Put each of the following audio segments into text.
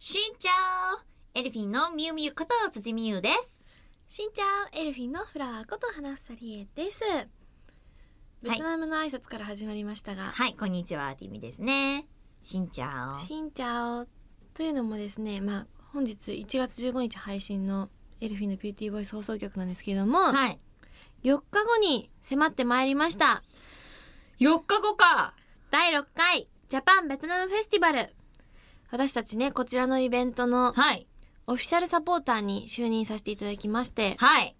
しんちゃおエルフィンのみゆみゆこと辻みゆです。しんちゃん、エルフィンのフラワーこと花房理恵です。ベトナムの挨拶から始まりましたが、はい、こんにちは、ティミですね。しんちゃおしんちゃおというのもですね、まあ本日1月15日配信のエルフィンのビューティーボイス放送局なんですけれども、はい。4日後に迫ってまいりました。4日後か第6回ジャパンベトナムフェスティバル。私たちね、こちらのイベントのはい。オフィシャルサポーターに就任させていただきまして、はい。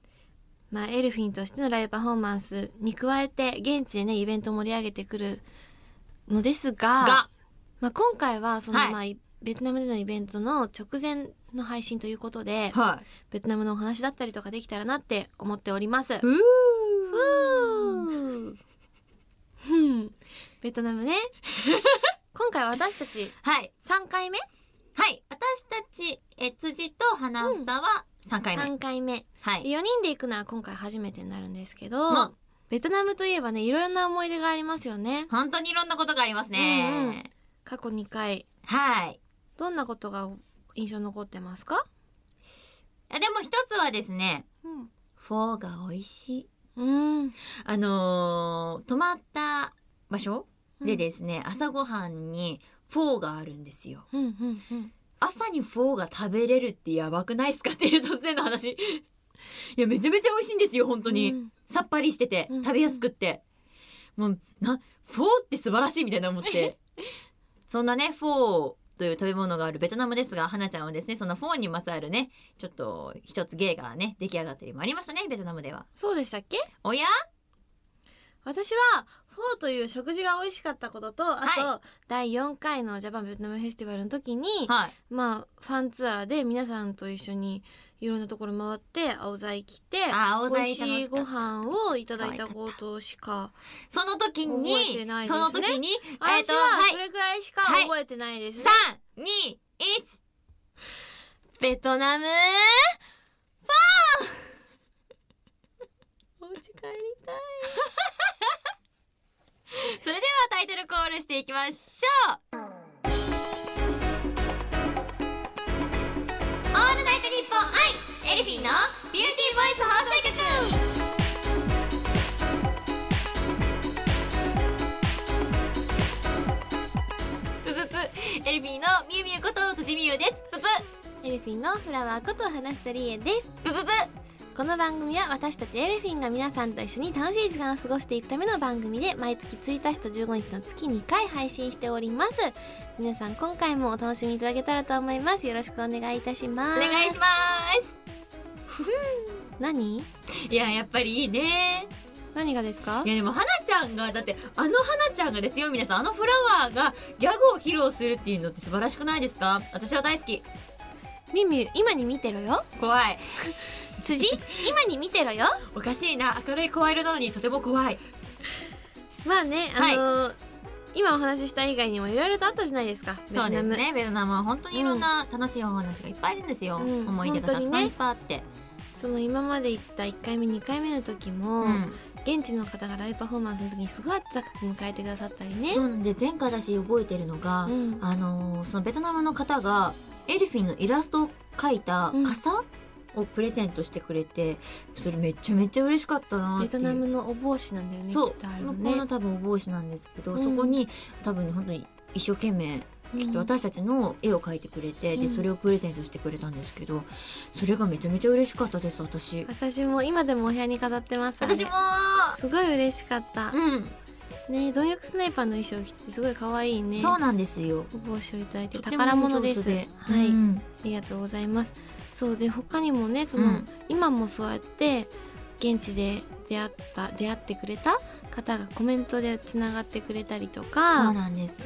まあ、エルフィンとしてのライブパフォーマンスに加えて現地でねイベントを盛り上げてくるのですがが、まあ、今回はその、はい。まあいベトナムでのイベントの直前の配信ということではベトナムのお話だったりとかできたらなって思っております。い。うふうふんベトナムね今回私たちはい。3回目？はい。私たち、え、辻と花房は3回目。3回目はい。で4人で行くのは今回初めてになるんですけど、まベトナムといえばねいろんな思い出がありますよね。本当にいろんなことがありますね。うんうん過去2回はい。どんなことが印象残ってますか？あでも一つはですね、うんフォーが美味しい。うんあのー泊まった場所でですね、朝ごはんにフォーがあるんですよ。うんうんうん朝にフォーが食べれるってやばくないですかっていう突然の話。いや、めちゃめちゃ美味しいんですよ、本当に。うんさっぱりしてて、うん食べやすくって。もう、な、フォーって素晴らしいみたいな思って。そんなね、フォーという食べ物があるベトナムですが、花ちゃんはですね、そのフォーにまつわるね、ちょっと一つ芸がね、出来上がったりもありましたね、ベトナムでは。そうでしたっけ？おや？私はフォーという食事が美味しかったこととあと、は第4回のジャパンベトナムフェスティバルの時に、はい。まあファンツアーで皆さんと一緒にいろんなところ回って青材着てあ青材美味しいご楽しかった飯をいただいたことしかその時に、覚えてないですね。その時に、えっ、と、私ははい。そ。れくらいしかはい。覚えてないですね、三、二、一。ベトナムフォー。お家帰りたい それではタイトルコールしていきましょう。オールナイトニッポン愛エルフィンのビューティーボイス放送局。ぷぷぷエルフィンのみゆみゆこと辻みゆです。ぷぷ。エルフィンのフラワーこと花房理恵です。ぷぷぷこの番組は私たちエルフィンが皆さんと一緒に楽しい時間を過ごしていくための番組で毎月1日と15日の月2回配信しております。皆さん今回もお楽しみいただけたらと思います。よろしくお願いいたしおます。願いします。何？いややっぱりいいね。何がですか？いやでも花ちゃんがだってあの花ちゃんがですよ。皆さんあのフラワーがギャグを披露するっていうのって素晴らしくないですか？私は大好き。ミミ今に見てろよ。怖い辻今に見てろよ。おかしいな。明るい声色なのにとても怖い。まあねあのー今お話しした以外にもいろいろとあったじゃないですか。ベトナム。ねベトナムは本当にいろんな楽しいお話がいっぱいあるんですよ、うん。思い出がたくさんいっぱいあって、その今まで行った1回目2回目の時も、うん。現地の方がライブパフォーマンスの時にすごい温かく迎えてくださったりね。そうなんで前回私覚えてるのが、うん。あのーそのベトナムの方がエルフィンのイラストを描いたうん。傘をプレゼントしてくれて、それめちゃめちゃ嬉しかったなベトナムのお帽子なんだよねそうきっとあるの向こうのね多分お帽子なんですけど、うん。そこに多分本当に一生懸命きっと私たちの絵を描いてくれて、うん。でそれをプレゼントしてくれたんですけどそれがめちゃめちゃ嬉しかったです私。私も今でもお部屋に飾ってます。私も。すごい嬉しかった。うん、ね貪欲スナイパーの衣装を着ててすごい可愛いね。そうなんですよ。お帽子をいただいて宝物です。はい、うんありがとうございますそうで他にもねその、うん。今もそうやって現地で出会った出会ってくれた方がコメントでつながってくれたりとそうかなんです。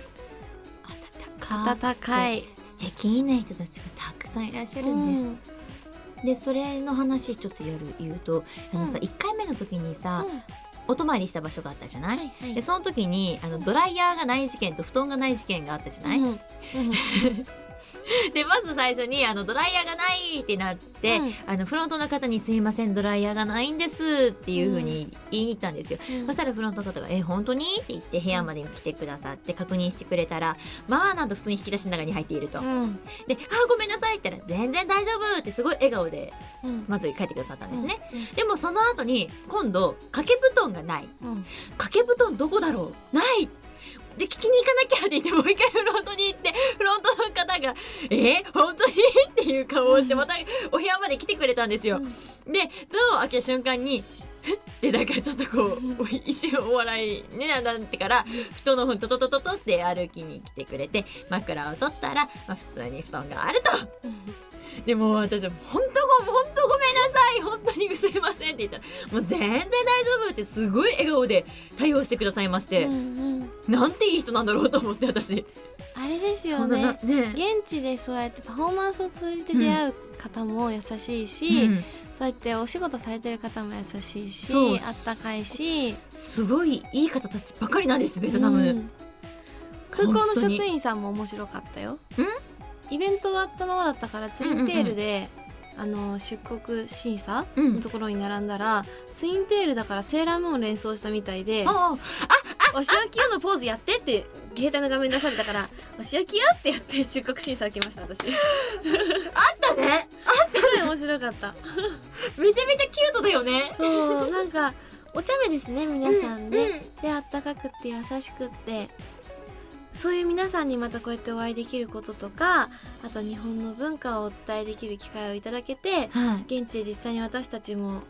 温か温かい。素敵な人たちがたくさんいらっしゃるんです、うん。でそれの話一つやる言うとあのさ、うん。1回目の時にさ、うん。お泊まりした場所があったじゃない、はいはい。でその時にあのドライヤーがない事件と布団がない事件があったじゃない、うん。うん でまず最初にあのドライヤーがないってなって、うん。あのフロントの方に「すいませんドライヤーがないんです」っていうふうに言いに行ったんですよ、うん。そしたらフロントの方が「え本当に?」って言って部屋までに来てくださって確認してくれたらまあなんと普通に引き出しの中に入っていると、うん。で「あごめんなさい」って言ったら「全然大丈夫」ってすごい笑顔でうん。まず帰ってくださったんですね、うん。でもその後に今度掛け布団がない。うん。掛け布団どこだろう？ないで聞きに行かなきゃって言ってもう一回フロントに行ってフロントの方が「え？ー、本当に?」っていう顔をしてまたお部屋まで来てくれたんですよ。でドアを開けた瞬間にふってなんかちょっとこう一瞬お笑いねなってから布団の方にトトトトトって歩きに来てくれて枕を取ったら、まあ、普通に布団があると。でもう私は本当ご本当ごめんなさい。本当にすいませんって言ったらもう全然大丈夫ってすごい笑顔で対応してくださいまして、うんうん。なんていい人なんだろうと思って私。あれですよね。ね。現地でそうやってパフォーマンスを通じて出会う方も優しいし、うん。そうやってお仕事されてる方も優しいしあったかいし。すごいいい方たちばかりなんですベトナム。うん。空港の職員さんも面白かったよイベント終わったままだったからツインテールで、あの出国審査うん。のところに並んだら、ツインテールだからセーラームーンを連想したみたいであ「お仕置きよ」のポーズやってって携帯の画面出されたから「お仕置きよ」ってやって出国審査受けました私。すあったね。ごい面白かった。めちゃめちゃキュートだよね。そうなんかお茶目ですね皆さんね、うん。であったかくって優しくってそういう皆さんにまたこうやってお会いできることとかあと日本の文化をお伝えできる機会をいただけてはい。現地で実際に私たちも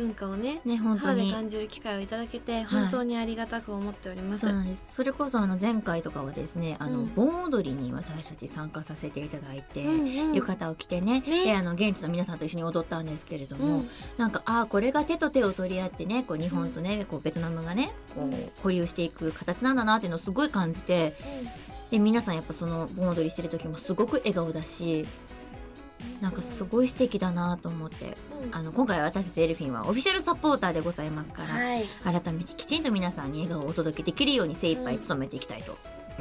文化をねね本当に。感じる機会をいただけて本当にありがたく思っております、そうなんです。それこそあの前回とかはですねあの、うん盆踊りに私たち参加させていただいて、うんうん。浴衣を着てねね。であの現地の皆さんと一緒に踊ったんですけれども、うん。なんかああこれが手と手を取り合ってねこう日本とね、こうベトナムがねこうん。う交流していく形なんだなっていうのをすごい感じてで皆さんやっぱその盆踊りしてる時もすごく笑顔だしなんかすごい素敵だなと思ってうんあの今回は私たちエルフィンはオフィシャルサポーターでございますから、はい改めてきちんと皆さんに笑顔をお届けできるように精一杯努めていきたいと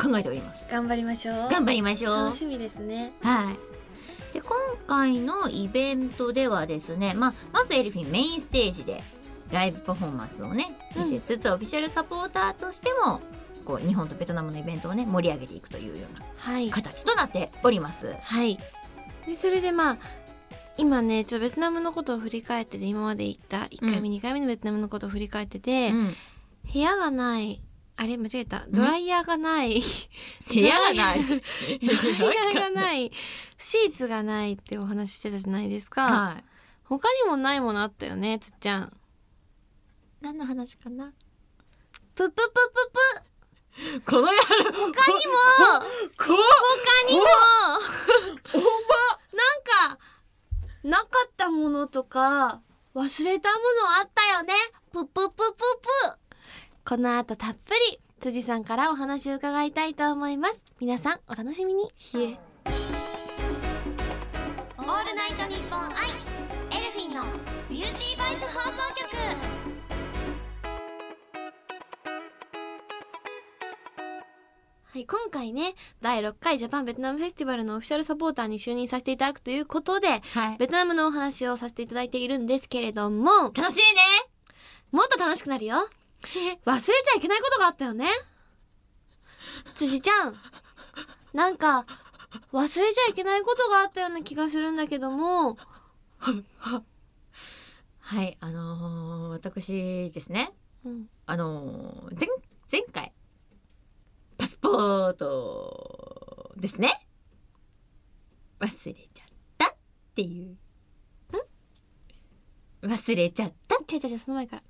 考えております。頑張りましょう頑張りましょう楽。しみですねはい。で今回のイベントではですね、まあ、まずエルフィンメインステージでライブパフォーマンスをね見せつつ、オフィシャルサポーターとしてもこう日本とベトナムのイベントをね盛り上げていくというようなはい形となっております。はいでそれでまあ今ねちょっとベトナムのことを振り返ってて今まで行った1回目、2回目のベトナムのことを振り返ってて、うん。部屋がないあれ間違えた。ドライヤーがない。部屋がない？ドライヤーがない。シーツがないってお話ししてたじゃないですか、はい。他にもないものあったよねつっちゃん。何の話かな？プププププこの野郎。他にも。こ他にもなんかなかったものとか忘れたものあったよね。ぷぷぷぷぷ。この後たっぷり辻さんからお話を伺いたいと思います。皆さんお楽しみに。はい、今回ね第6回ジャパンベトナムフェスティバルのオフィシャルサポーターに就任させていただくということではい。ベトナムのお話をさせていただいているんですけれども楽しいね。もっと楽しくなるよ 忘れちゃいけないことがあったよね辻ちゃんなんか忘れちゃいけないことがあったような気がするんだけども はい、あのー私ですね。うんあのー前前回パスポートですね。忘れちゃったっていう。忘れちゃった？ちゃいちゃいちゃいその前から。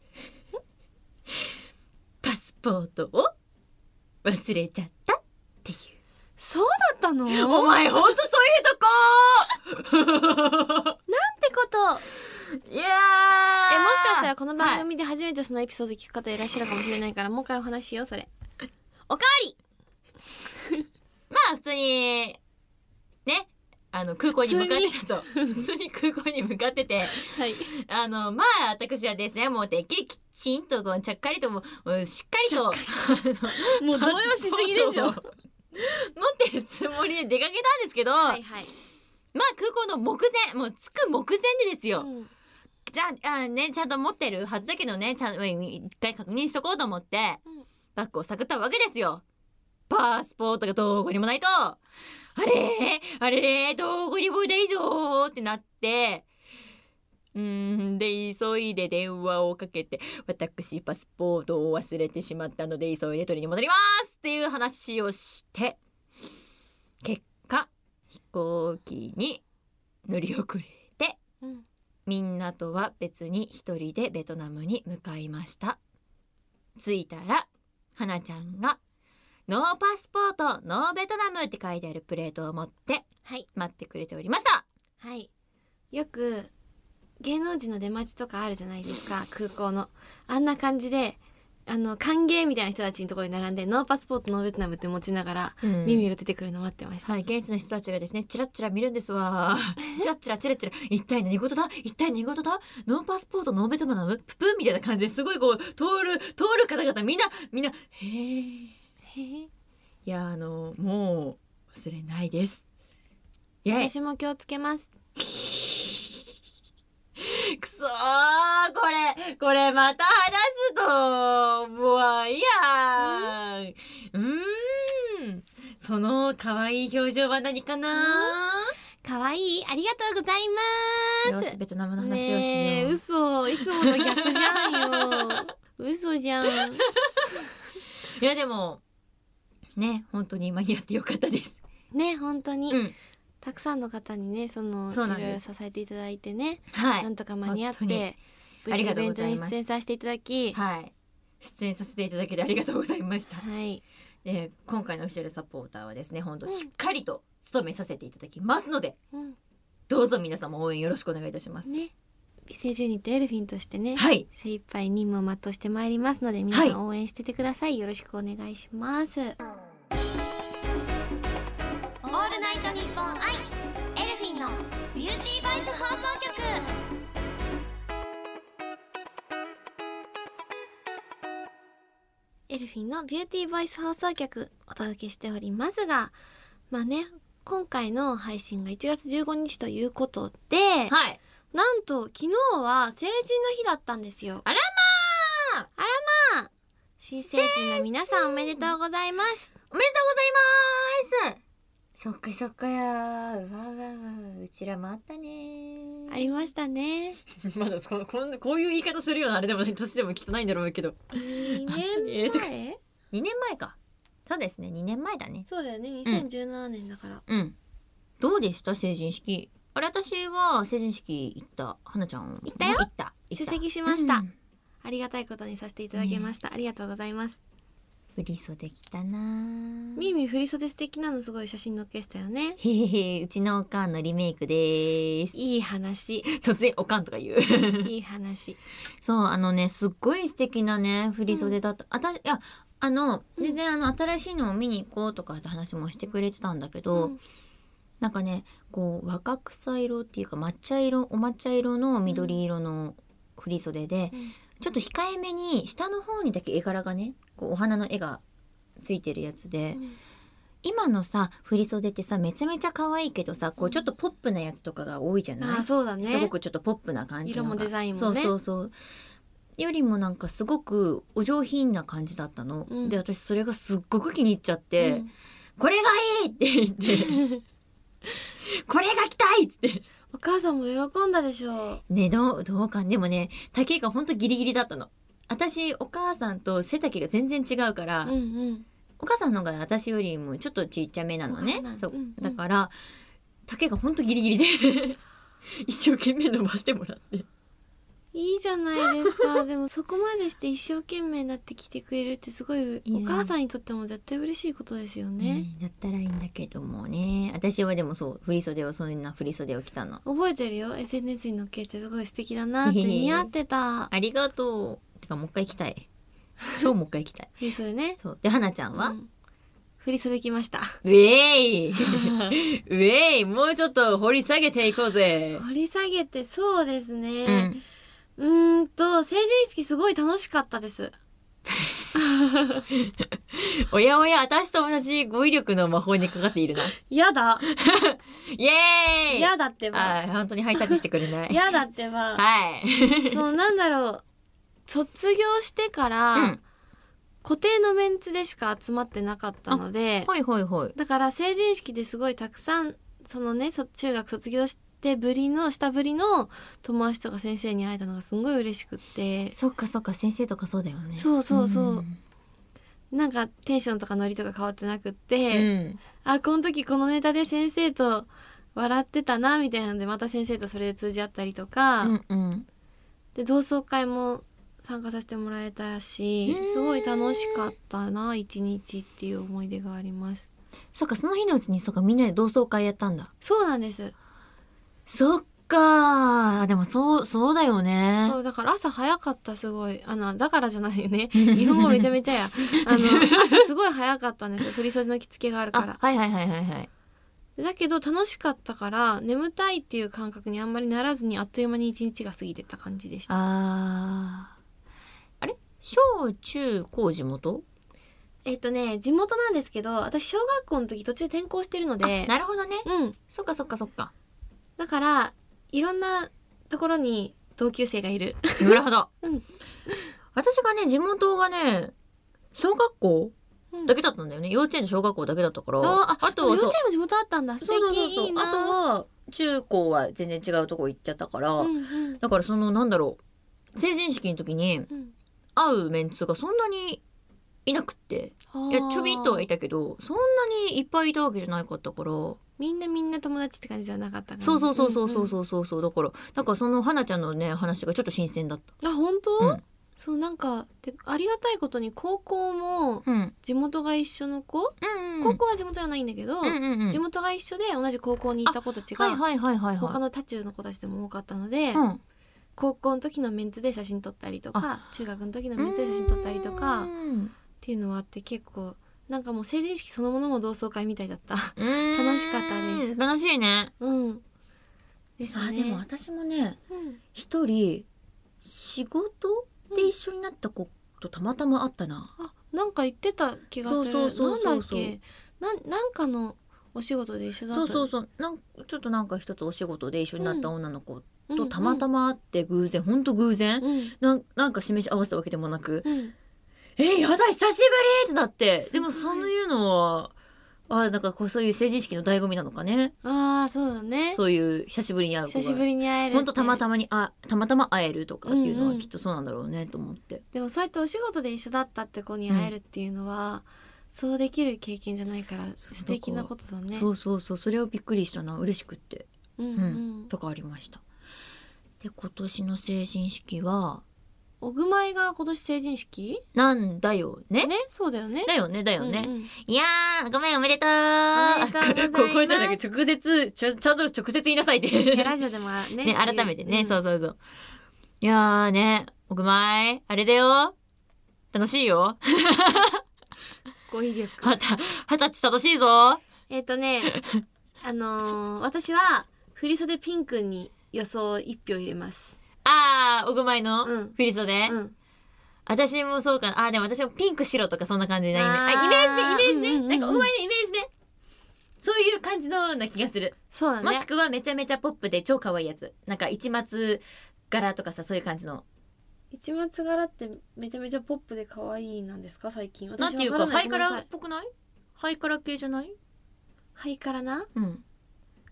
パスポートを？忘れちゃったっていう。そうだったの？お前ほんとそういうとこ！ってこと？いやー。えもしかしたらこの番はい。組で初めてそのエピソード聞く方いらっしゃるかもしれないから、もう一回お話ししようそれ。おかわりまあ普通にねあの空港に向かってたと。普通に。空港に向かってて。はい。あのまあ私はですねもうてっきりきちんとこうちゃっかりともうもうしっかりともう動揺しすぎでしょ。ってるつもりで出かけたんですけど、はいはい。まあ空港の目前もう着く目前でですよ、うん。じゃああねちゃんと持ってるはずだけどねちゃんうん一回確認しとこうと思って、うん。バッグを探ったわけですよパスポートがどこにもないと。あれ？あれ？れどこにもいないぞってなって。うーんで急いで電話をかけて私パスポートを忘れてしまったので急いで取りに戻りますっていう話をして。結果飛行機に乗り遅れてうん。みんなとは別に一人でベトナムに向かいました。着いたら花ちゃんが「ノーパスポートノーベトナム」って書いてあるプレートを持ってはい。待ってくれておりました。はい。よく芸能人の出待ちとかあるじゃないですか空港の。あんな感じであの歓迎みたいな人たちのところに並んでノーパスポートノーベトナムって持ちながら、耳が出てくるの待ってました、はい、現地の人たちがですね、チラッチラ見るんですわ。チラッチラチラチラ、一体何事だ？一体何事だ？ノーパスポート、ノーベトナム、ププンみたいな感じですごいこう、通る、通る方々みんな、みんな、へえ。いや、あの、もう、忘れないです。イェイ。私も気をつけます。くそーこれ、これまた話すと、もういいやん。うーん。その可愛い表情は何かな？可愛い。ありがとうございます。よし、ベトナムの話をしよう。ねえ嘘。いつもと逆じゃんよ。嘘じゃん。いやでもね本当に間に合ってよかったです。ね本当に、うん、たくさんの方にねそのそうなんいろいろ支えていただいてね、はい。なんとか間に合っ本当に。て無ありがとうございますに出演させていただきはい。出演させていただきでありがとうございました。はい。で今回のオフィシャルサポーターはですね本当うん。しっかりと務めさせていただきますので、うん。どうぞ皆様応援よろしくお願いいたします。ね。美声ジュニットエルフィンとしてね、はい。精一杯任務を全うしてまいりますので皆さはいん応援しててください、よろしくお願いします。オフィンのビューティーボイス放送局お届けしておりますがまあね今回の配信が1月15日ということで、はい。なんと昨日は成人の日だったんですよ。あらまあ新成人の皆さんおめでとうございます。おめでとうございます。そっかそっかや。ーうわうわうわうちらもあったね。ありましたね。まだそのこんこういう言い方するようなあれでもない年でもきっとないんだろうけど。2 えーとか年前2年前か。そうですね2年前だね。そうだよね。2017年だから。うん。どうでした？成人式。あれ私は成人式行った。花ちゃん行ったよ。行った。出席しました。うん。ありがたいことにさせていただきました。ありがとうございます。振り袖着たな。ーミーミー振り袖素敵なのすごい写真載っけてたよね。へへへうちのおかんのリメイクです。いい話。突然おかんとか言う。いい話。そうあのねすっごい素敵なね振り袖だった、あたいやあのうん。全然あの新しいのを見に行こうとかって話もしてくれてたんだけど、うん。なんかねこう若草色っていうか抹茶色お抹茶色の緑色の振り袖で、うんちょっと控えめに下の方にだけ絵柄がねこうお花の絵がついてるやつで、うん。今のさ振り袖ってさめちゃめちゃ可愛いけどさこうちょっとポップなやつとかが多いじゃない、あ、そうだね。すごくちょっとポップな感じ色もデザインもね。そうそうそう。よりもなんかすごくお上品な感じだったの、うん。で私それがすっごく気に入っちゃって、うん。これがいいって言って これが着たいっつって。お母さんも喜んだでしょう。ねどうどうかでもね丈がほんとギリギリだったの。私お母さんと背丈が全然違うから、うんうん。お母さんの方が私よりもちょっとちっちゃめなのね。そう。うんうん。だから丈がほんとギリギリで 一生懸命伸ばしてもらっていいじゃないですか。でもそこまでして一生懸命なってきてくれるってすごいお母さんにとっても絶対嬉しいことですよね、ねだったらいいんだけどもね。私はでもそう振り袖をそんな振り袖を着たの。覚えてるよ。SNS に載っけてすごい素敵だなって似合ってた。ありがとう。てかもう一回着たい。超もう一回着たい。振り袖ね。そう。で花ちゃんは、うん。振り袖きました。ウェイ。ウェイ。もうちょっと掘り下げていこうぜ。掘り下げてそうですうねんうーんと成人式すごい楽しかったです。おやおや私と同じ語彙力の魔法にかかっているな。やだ。イエーイ！やだってば。本当にハイタッチしてくれない。やだってば。はい。そうなんだろう。卒業してから、うん。固定のメンツでしか集まってなかったのではいはいはい。だから成人式ですごいたくさんそのねそ中学卒業してぶりの下ぶりの友達とか先生に会えたのがすごい嬉しくって。そっかそっか先生とかそうだよね。そうそうそう。ん。なんかテンションとかノリとか変わってなくって、うん。あこの時このネタで先生と笑ってたなみたいなのでまた先生とそれで通じ合ったりとか、うんうん。で同窓会も参加させてもらえたしうん。すごい楽しかったな一日っていう思い出があります。そっかその日のうちにそっかみんなで同窓会やったんだ。そうなんですそっかでもそうそうだよね。そうだから朝早かったすごい。あのだからじゃないよね。日本語めちゃめちゃや。あの朝すごい早かったんですよ。振り袖の着付けがあるから。あはいはいはいはいはい。だけど楽しかったから眠たいっていう感覚にあんまりならずにあっという間に一日が過ぎてた感じでした。あー。あれ？小中高地元？えっとね地元なんですけど私小学校の時途中転校してるので。あなるほどね。うん。そっかそっかそっかだからいろんなところに同級生がいる。なるほど、うん。私がね地元がね小学校だけだったんだよね。幼稚園と小学校だけだったから。ああと幼稚園も地元あったんだ。素敵いいな。あとは中高は全然違うとこ行っちゃったから、うんうん。だからそのなんだろう。成人式の時にうん。会うメンツがそんなにいなくって。いやちょびっとはいたけどそんなにいっぱいいたわけじゃないかったからみんなみんな友達って感じじゃなかったからそうそうそうそうそううんそうそう。そうだからなんかその花ちゃんのね話がちょっと新鮮だった。うん。あ本当、うん。そうなんかでありがたいことに高校もうん。地元が一緒の子、うんうん。高校は地元じゃないんだけど、うんうんうん。地元が一緒で同じ高校に行った子たちが、他の多中の子たちでも多かったので、うん。高校の時のメンツで写真撮ったりとか中学の時のメンツで写真撮ったりとかっうん。ていうのはあって結構なんかもう成人式そのものも同窓会みたいだった。うん。楽しかったです。楽しいねうん。ですね。あでも私もねうん。一人仕事で一緒になった子とたまたま会ったな、あなんか言ってた気がする。そうそうなんだっけ？なんなんかのお仕事で一緒だったそうそうそう。なんちょっとなんか一つお仕事で一緒になった女の子うんとたまたま会って偶然、ほん。と偶然、うん。なんなんか示し合わせたわけでもなく。うん「えやだ久しぶり!」ってなって。でもそういうのはあなんかこうそういう成人式の醍醐味なのかね。ああそうだね。そういう久しぶりに会う久しぶりに会えるほんとたまたままにあたまたま会えるとかっていうのうんうんはきっとそうなんだろうねと思って、でもそうやってお仕事で一緒だったって子に会えるっていうのは、そうできる経験じゃないから素敵なことだね。そうそうそうそれをびっくりしたな。嬉しくって。うん。うん。とかありました。で今年の成人式はおぐまいが今年成人式？なんだよね。ねそうだよね。だよねだよね、うんうん。いやーごめんおめでとう。とうここじゃなくて直接ちょちゃんと直接言いなさいって。ねラジオでもねね改めてね、ん。そうそうそう。いやーねおぐまいあれだよ。楽しいよ。語彙力。はた二十歳楽しいぞ。えっ、とね あのー私は振袖ピンクに予想一票入れますあーおぐまいのうん。振り袖、うん。私もそうかな。あーでも私もピンク白とかそんな感じなイメージあー。あイメージねイメージね、うんうんうんなんかおぐまいのイメージね。そういう感じのような気がする、そうだね。もしくはめちゃめちゃポップで超可愛いやつ。なんか市松柄とかさそういう感じの。一松柄ってめちゃめちゃポップで可愛いなんですか？最近。なんていうかハイカラっぽくない？ハイカラ系じゃない？ハイカラな？うん。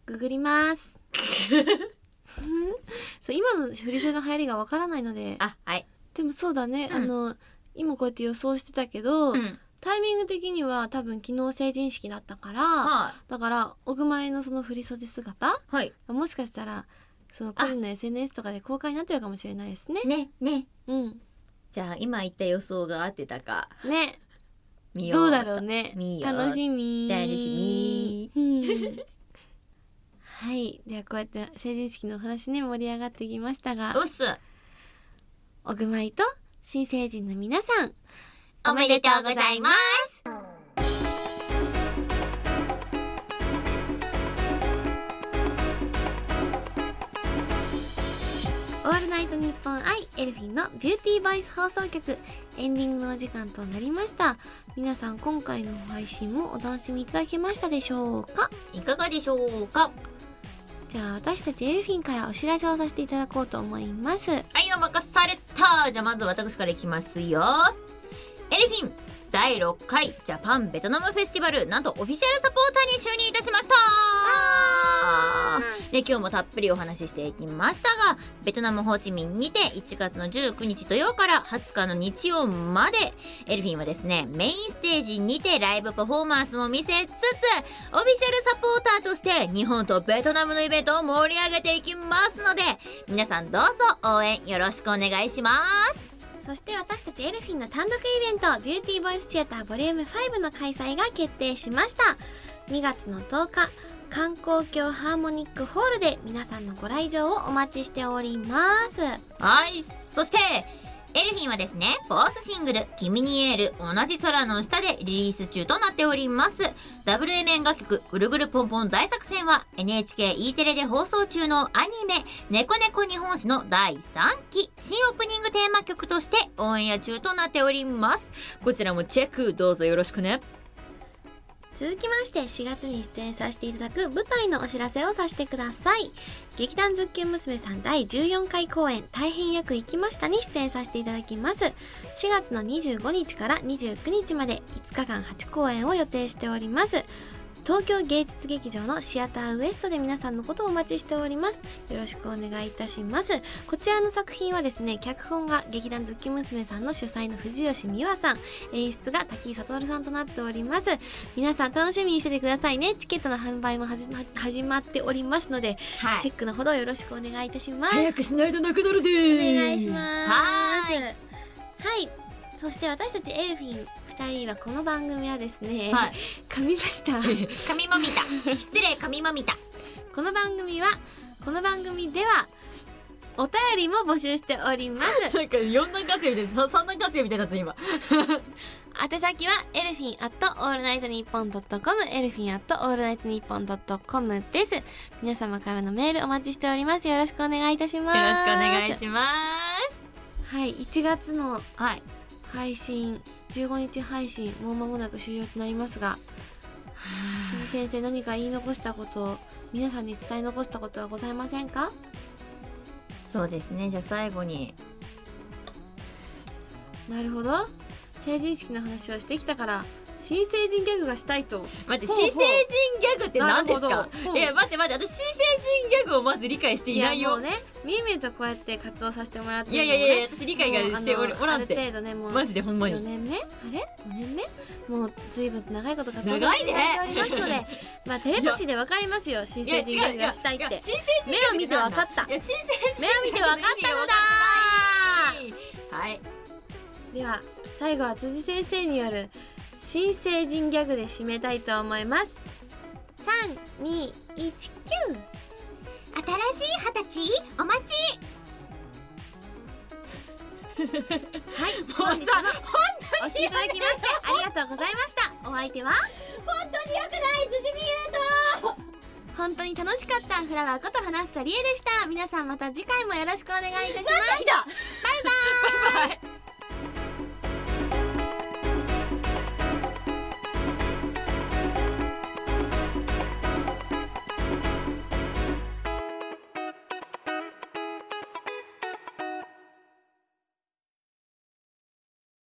ググります そう今の振り袖の流行りがわからないので。あはい。でもそうだね、うん。あの今こうやって予想してたけど、うん。タイミング的には多分昨日成人式だったからはだからおぐまいのその振り袖姿いはい。もしかしたらその個人の SNS とかで公開になってるかもしれないですね。ねね。うん。じゃあ今言った予想が合ってたか。ね。見よどうだろうね。見よう。楽しみ。楽しみ。うん はい。ではこうやって成人式のお話ね盛り上がってきましたがうっす。おぐまいと新成人の皆さんおめでとうございます。おオールナイトニッポンアイエルフィンのビューティーボイス放送局エンディングのお時間となりました。皆さん今回の配信もお楽しみいただけましたでしょうか？いかがでしょうか？じゃあ私たちエルフィンからお知らせをさせていただこうと思います。はいお任された。じゃあまず私からいきますよ。エルフィン第6回ジャパンベトナムフェスティバルなんとオフィシャルサポーターに就任いたしましたで今日もたっぷりお話ししていきましたがベトナムホーチミンにて1月の19日土曜から20日の日曜までエルフィンはですねメインステージにてライブパフォーマンスも見せつつオフィシャルサポーターとして日本とベトナムのイベントを盛り上げていきますので皆さんどうぞ応援よろしくお願いします。そして私たちエルフィンの単独イベントビューティーボイスシアターボリューム5の開催が決定しました。2月の10日観光協ハーモニックホールで皆さんのご来場をお待ちしておりますはいそしてエルフィンはですね、フォースシングル、君にエール、同じ空の下でリリース中となっております。ダブル A 楽曲、ぐるぐるポンポン大作戦は NHKE テレで放送中のアニメ、猫猫日本史の第3期、新オープニングテーマ曲としてオンエア中となっております。こちらもチェックどうぞよろしくね。続きまして4月に出演させていただく舞台のお知らせをさせてください。劇団ズッキュン娘さん第14回公演大変よく行きましたに出演させていただきます。4月の25日から29日まで5日間8公演を予定しております。東京芸術劇場のシアターウエストで皆さんのことをお待ちしております。よろしくお願いいたします。こちらの作品はですね脚本が劇団ズッキ娘さんの主催の藤吉美和さん。演出が滝井悟さんとなっております。皆さん楽しみにしててくださいね。チケットの販売も始ま始まっておりますので、はチェックのほどよろしくお願いいたします。早くしないとなくなるでお願いします。はーい。はい。そして私たちエルフィン2人はこの番組はですね、はい。噛みました 髪も見た。失礼、髪も見た。この番組はこの番組ではお便りも募集しております なんか四段活用みたいな、三段活用みたいになった今。宛先はエルフィンアットオールナイトニッポンドットコムエルフィンアットオールナイトニッポンドットコムです皆様からのメールお待ちしておりますよろしくお願いいたしますよろしくお願いします。はい1月のはい。配信15日配信もう間もなく終了となりますが辻先生何か言い残したこと皆さんに伝え残したことはございませんか？そうですね。じゃあ最後に。なるほど成人式の話をしてきたから新成人ギャグがしたいと。待って、新成人ギャグって何ですか？いや、待って待って、私新成人ギャグをまず理解していないよ。うねみゆみゆとこうやって活動させてもらっていやいやいやいや、私理解がしておらんて。ある程度ねもう。マジでほんま4に。年目？あれ？5年目？もう随分長いこと活動さ長いねせていただいておりますので。まあテレパシーでわかりますよ。新成人ギャグがしたいって。や新成人目を見て分かった。いや、新成人目を見て分かったのだはい。では最後は辻先生による新成人ギャグで締めたいと思います。3219新しい二十歳お待ち。はい。もうさ、本日も本お聞きいただきまして ありがとうございました。お相手は？本当によくない辻美優と。本当に楽しかったフラワーこと花房理恵でした。皆さんまた次回もよろしくお願いいたします。バイバーイ。バイバイ